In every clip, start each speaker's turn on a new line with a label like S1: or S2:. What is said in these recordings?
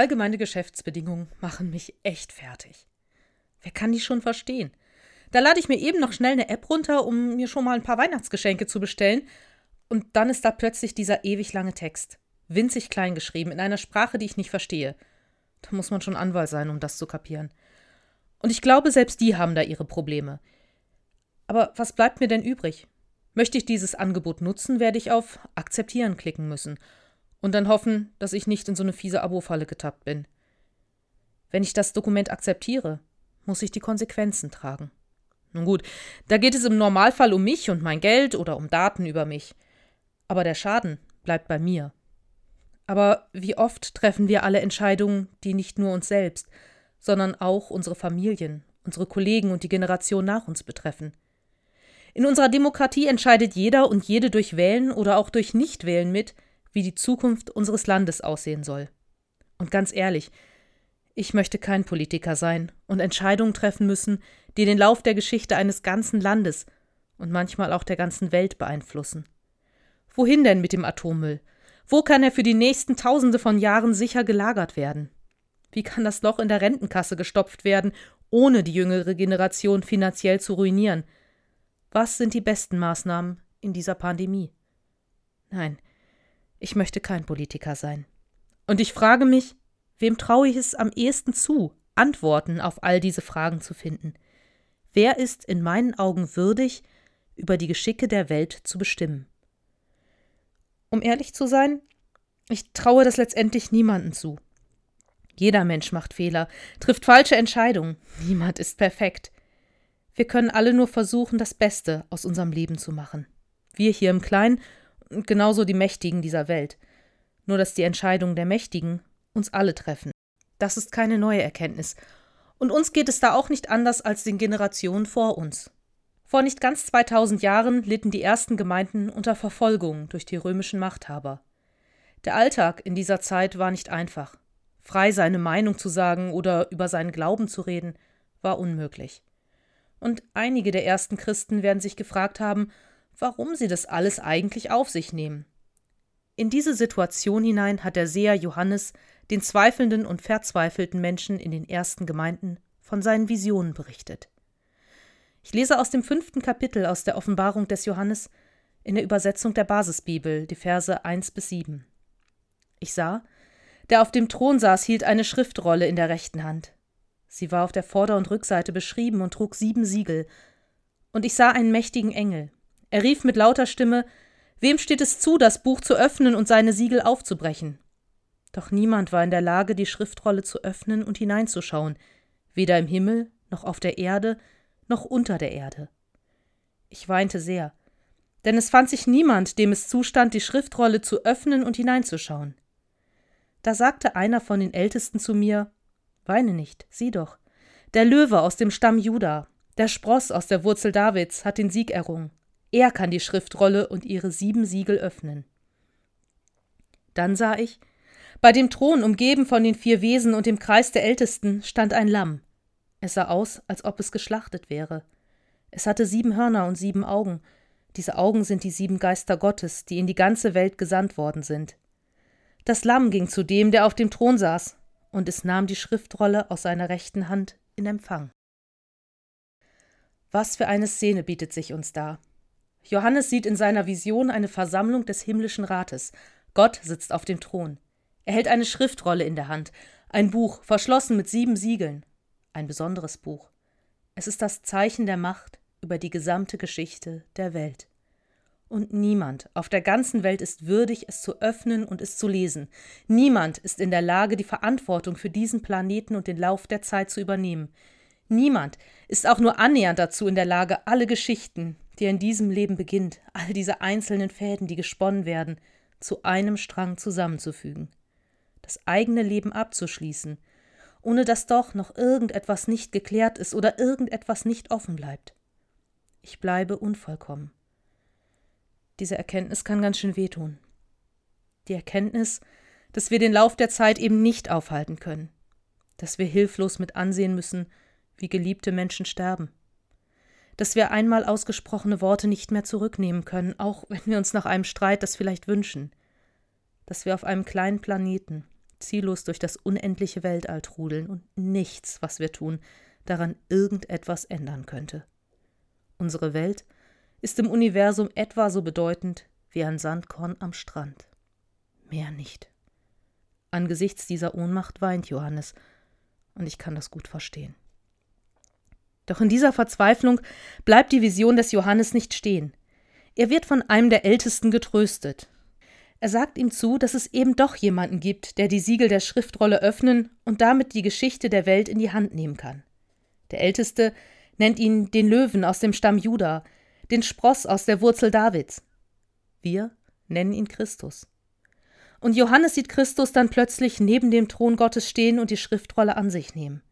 S1: Allgemeine Geschäftsbedingungen machen mich echt fertig. Wer kann die schon verstehen? Da lade ich mir eben noch schnell eine App runter, um mir schon mal ein paar Weihnachtsgeschenke zu bestellen. Und dann ist da plötzlich dieser ewig lange Text. Winzig klein geschrieben, in einer Sprache, die ich nicht verstehe. Da muss man schon Anwalt sein, um das zu kapieren. Und ich glaube, selbst die haben da ihre Probleme. Aber was bleibt mir denn übrig? Möchte ich dieses Angebot nutzen, werde ich auf Akzeptieren klicken müssen und dann hoffen, dass ich nicht in so eine fiese Abo-Falle getappt bin. Wenn ich das Dokument akzeptiere, muss ich die Konsequenzen tragen. Nun gut, da geht es im Normalfall um mich und mein Geld oder um Daten über mich. Aber der Schaden bleibt bei mir. Aber wie oft treffen wir alle Entscheidungen, die nicht nur uns selbst, sondern auch unsere Familien, unsere Kollegen und die Generation nach uns betreffen. In unserer Demokratie entscheidet jeder und jede durch Wählen oder auch durch Nichtwählen mit, wie die Zukunft unseres Landes aussehen soll. Und ganz ehrlich, ich möchte kein Politiker sein und Entscheidungen treffen müssen, die den Lauf der Geschichte eines ganzen Landes und manchmal auch der ganzen Welt beeinflussen. Wohin denn mit dem Atommüll? Wo kann er für die nächsten Tausende von Jahren sicher gelagert werden? Wie kann das Loch in der Rentenkasse gestopft werden, ohne die jüngere Generation finanziell zu ruinieren? Was sind die besten Maßnahmen in dieser Pandemie? Nein, ich möchte kein Politiker sein. Und ich frage mich, wem traue ich es am ehesten zu, Antworten auf all diese Fragen zu finden? Wer ist in meinen Augen würdig, über die Geschicke der Welt zu bestimmen? Um ehrlich zu sein, ich traue das letztendlich niemanden zu. Jeder Mensch macht Fehler, trifft falsche Entscheidungen. Niemand ist perfekt. Wir können alle nur versuchen, das Beste aus unserem Leben zu machen. Wir hier im Kleinen und genauso die Mächtigen dieser Welt. Nur dass die Entscheidungen der Mächtigen uns alle treffen. Das ist keine neue Erkenntnis. Und uns geht es da auch nicht anders als den Generationen vor uns. Vor nicht ganz 2000 Jahren litten die ersten Gemeinden unter Verfolgung durch die römischen Machthaber. Der Alltag in dieser Zeit war nicht einfach. Frei seine Meinung zu sagen oder über seinen Glauben zu reden, war unmöglich. Und einige der ersten Christen werden sich gefragt haben, warum sie das alles eigentlich auf sich nehmen. In diese Situation hinein hat der Seher Johannes den zweifelnden und verzweifelten Menschen in den ersten Gemeinden von seinen Visionen berichtet. Ich lese aus dem fünften Kapitel aus der Offenbarung des Johannes in der Übersetzung der Basisbibel, die Verse 1 bis 7. Ich sah, der auf dem Thron saß, hielt eine Schriftrolle in der rechten Hand. Sie war auf der Vorder- und Rückseite beschrieben und trug sieben Siegel. Und ich sah einen mächtigen Engel. Er rief mit lauter Stimme Wem steht es zu, das Buch zu öffnen und seine Siegel aufzubrechen? Doch niemand war in der Lage, die Schriftrolle zu öffnen und hineinzuschauen, weder im Himmel, noch auf der Erde, noch unter der Erde. Ich weinte sehr, denn es fand sich niemand, dem es zustand, die Schriftrolle zu öffnen und hineinzuschauen. Da sagte einer von den Ältesten zu mir Weine nicht, sieh doch. Der Löwe aus dem Stamm Juda, der Spross aus der Wurzel Davids, hat den Sieg errungen. Er kann die Schriftrolle und ihre sieben Siegel öffnen. Dann sah ich, bei dem Thron, umgeben von den vier Wesen und dem Kreis der Ältesten, stand ein Lamm. Es sah aus, als ob es geschlachtet wäre. Es hatte sieben Hörner und sieben Augen. Diese Augen sind die sieben Geister Gottes, die in die ganze Welt gesandt worden sind. Das Lamm ging zu dem, der auf dem Thron saß, und es nahm die Schriftrolle aus seiner rechten Hand in Empfang. Was für eine Szene bietet sich uns da. Johannes sieht in seiner Vision eine Versammlung des himmlischen Rates. Gott sitzt auf dem Thron. Er hält eine Schriftrolle in der Hand, ein Buch, verschlossen mit sieben Siegeln. Ein besonderes Buch. Es ist das Zeichen der Macht über die gesamte Geschichte der Welt. Und niemand auf der ganzen Welt ist würdig, es zu öffnen und es zu lesen. Niemand ist in der Lage, die Verantwortung für diesen Planeten und den Lauf der Zeit zu übernehmen. Niemand ist auch nur annähernd dazu in der Lage, alle Geschichten, die in diesem Leben beginnt, all diese einzelnen Fäden, die gesponnen werden, zu einem Strang zusammenzufügen. Das eigene Leben abzuschließen, ohne dass doch noch irgendetwas nicht geklärt ist oder irgendetwas nicht offen bleibt. Ich bleibe unvollkommen. Diese Erkenntnis kann ganz schön wehtun. Die Erkenntnis, dass wir den Lauf der Zeit eben nicht aufhalten können, dass wir hilflos mit ansehen müssen, wie geliebte Menschen sterben, dass wir einmal ausgesprochene Worte nicht mehr zurücknehmen können, auch wenn wir uns nach einem Streit das vielleicht wünschen, dass wir auf einem kleinen Planeten, ziellos durch das unendliche Weltall trudeln und nichts, was wir tun, daran irgendetwas ändern könnte. Unsere Welt ist im Universum etwa so bedeutend wie ein Sandkorn am Strand. Mehr nicht. Angesichts dieser Ohnmacht weint Johannes, und ich kann das gut verstehen. Doch in dieser Verzweiflung bleibt die Vision des Johannes nicht stehen. Er wird von einem der Ältesten getröstet. Er sagt ihm zu, dass es eben doch jemanden gibt, der die Siegel der Schriftrolle öffnen und damit die Geschichte der Welt in die Hand nehmen kann. Der Älteste nennt ihn den Löwen aus dem Stamm Juda, den Spross aus der Wurzel Davids. Wir nennen ihn Christus. Und Johannes sieht Christus dann plötzlich neben dem Thron Gottes stehen und die Schriftrolle an sich nehmen.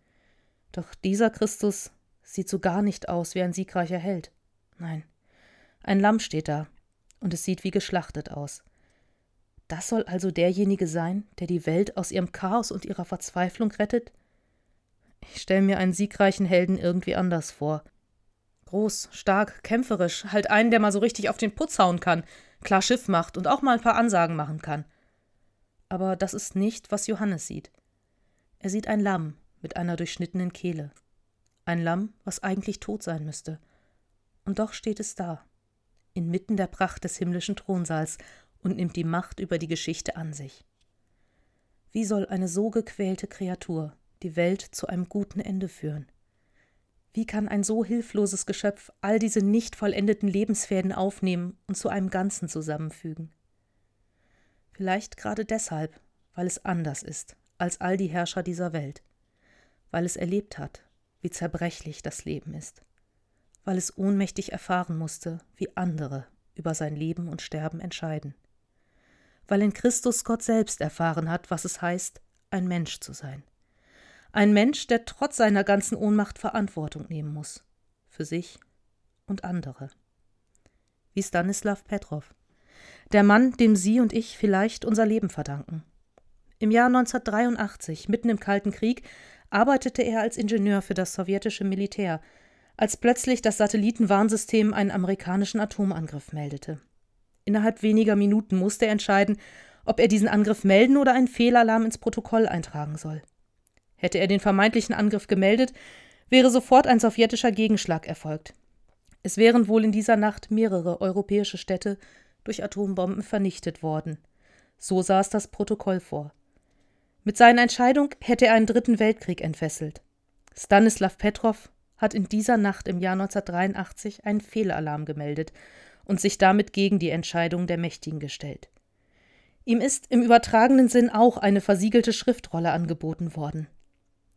S1: Doch dieser Christus sieht so gar nicht aus wie ein siegreicher Held. Nein, ein Lamm steht da, und es sieht wie geschlachtet aus. Das soll also derjenige sein, der die Welt aus ihrem Chaos und ihrer Verzweiflung rettet? Ich stelle mir einen siegreichen Helden irgendwie anders vor. Groß, stark, kämpferisch, halt einen, der mal so richtig auf den Putz hauen kann, klar Schiff macht und auch mal ein paar Ansagen machen kann. Aber das ist nicht, was Johannes sieht. Er sieht ein Lamm mit einer durchschnittenen Kehle. Ein Lamm, was eigentlich tot sein müsste. Und doch steht es da, inmitten der Pracht des himmlischen Thronsaals und nimmt die Macht über die Geschichte an sich. Wie soll eine so gequälte Kreatur die Welt zu einem guten Ende führen? Wie kann ein so hilfloses Geschöpf all diese nicht vollendeten Lebensfäden aufnehmen und zu einem Ganzen zusammenfügen? Vielleicht gerade deshalb, weil es anders ist als all die Herrscher dieser Welt, weil es erlebt hat, wie zerbrechlich das Leben ist, weil es ohnmächtig erfahren musste, wie andere über sein Leben und Sterben entscheiden, weil in Christus Gott selbst erfahren hat, was es heißt, ein Mensch zu sein. Ein Mensch, der trotz seiner ganzen Ohnmacht Verantwortung nehmen muss. Für sich und andere. Wie Stanislav Petrov. Der Mann, dem Sie und ich vielleicht unser Leben verdanken. Im Jahr 1983, mitten im Kalten Krieg, arbeitete er als Ingenieur für das sowjetische Militär, als plötzlich das Satellitenwarnsystem einen amerikanischen Atomangriff meldete. Innerhalb weniger Minuten musste er entscheiden, ob er diesen Angriff melden oder einen Fehlalarm ins Protokoll eintragen soll. Hätte er den vermeintlichen Angriff gemeldet, wäre sofort ein sowjetischer Gegenschlag erfolgt. Es wären wohl in dieser Nacht mehrere europäische Städte durch Atombomben vernichtet worden. So es das Protokoll vor. Mit seiner Entscheidung hätte er einen dritten Weltkrieg entfesselt. Stanislav Petrov hat in dieser Nacht im Jahr 1983 einen Fehlalarm gemeldet und sich damit gegen die Entscheidung der Mächtigen gestellt. Ihm ist im übertragenen Sinn auch eine versiegelte Schriftrolle angeboten worden.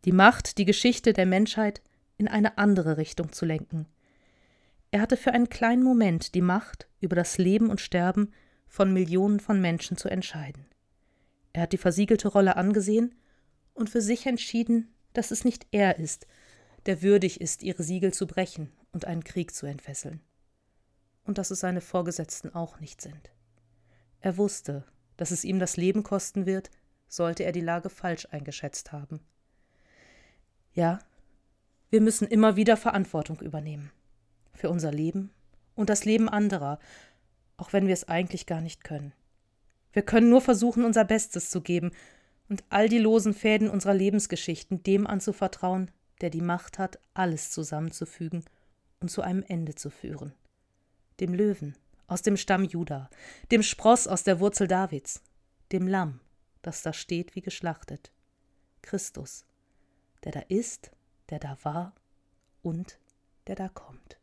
S1: Die Macht, die Geschichte der Menschheit in eine andere Richtung zu lenken. Er hatte für einen kleinen Moment die Macht, über das Leben und Sterben von Millionen von Menschen zu entscheiden. Er hat die versiegelte Rolle angesehen und für sich entschieden, dass es nicht er ist, der würdig ist, ihre Siegel zu brechen und einen Krieg zu entfesseln. Und dass es seine Vorgesetzten auch nicht sind. Er wusste, dass es ihm das Leben kosten wird, sollte er die Lage falsch eingeschätzt haben. Ja, wir müssen immer wieder Verantwortung übernehmen. Für unser Leben und das Leben anderer, auch wenn wir es eigentlich gar nicht können. Wir können nur versuchen, unser Bestes zu geben und all die losen Fäden unserer Lebensgeschichten dem anzuvertrauen, der die Macht hat, alles zusammenzufügen und zu einem Ende zu führen. Dem Löwen aus dem Stamm Juda, dem Spross aus der Wurzel Davids, dem Lamm, das da steht wie geschlachtet, Christus, der da ist, der da war und der da kommt.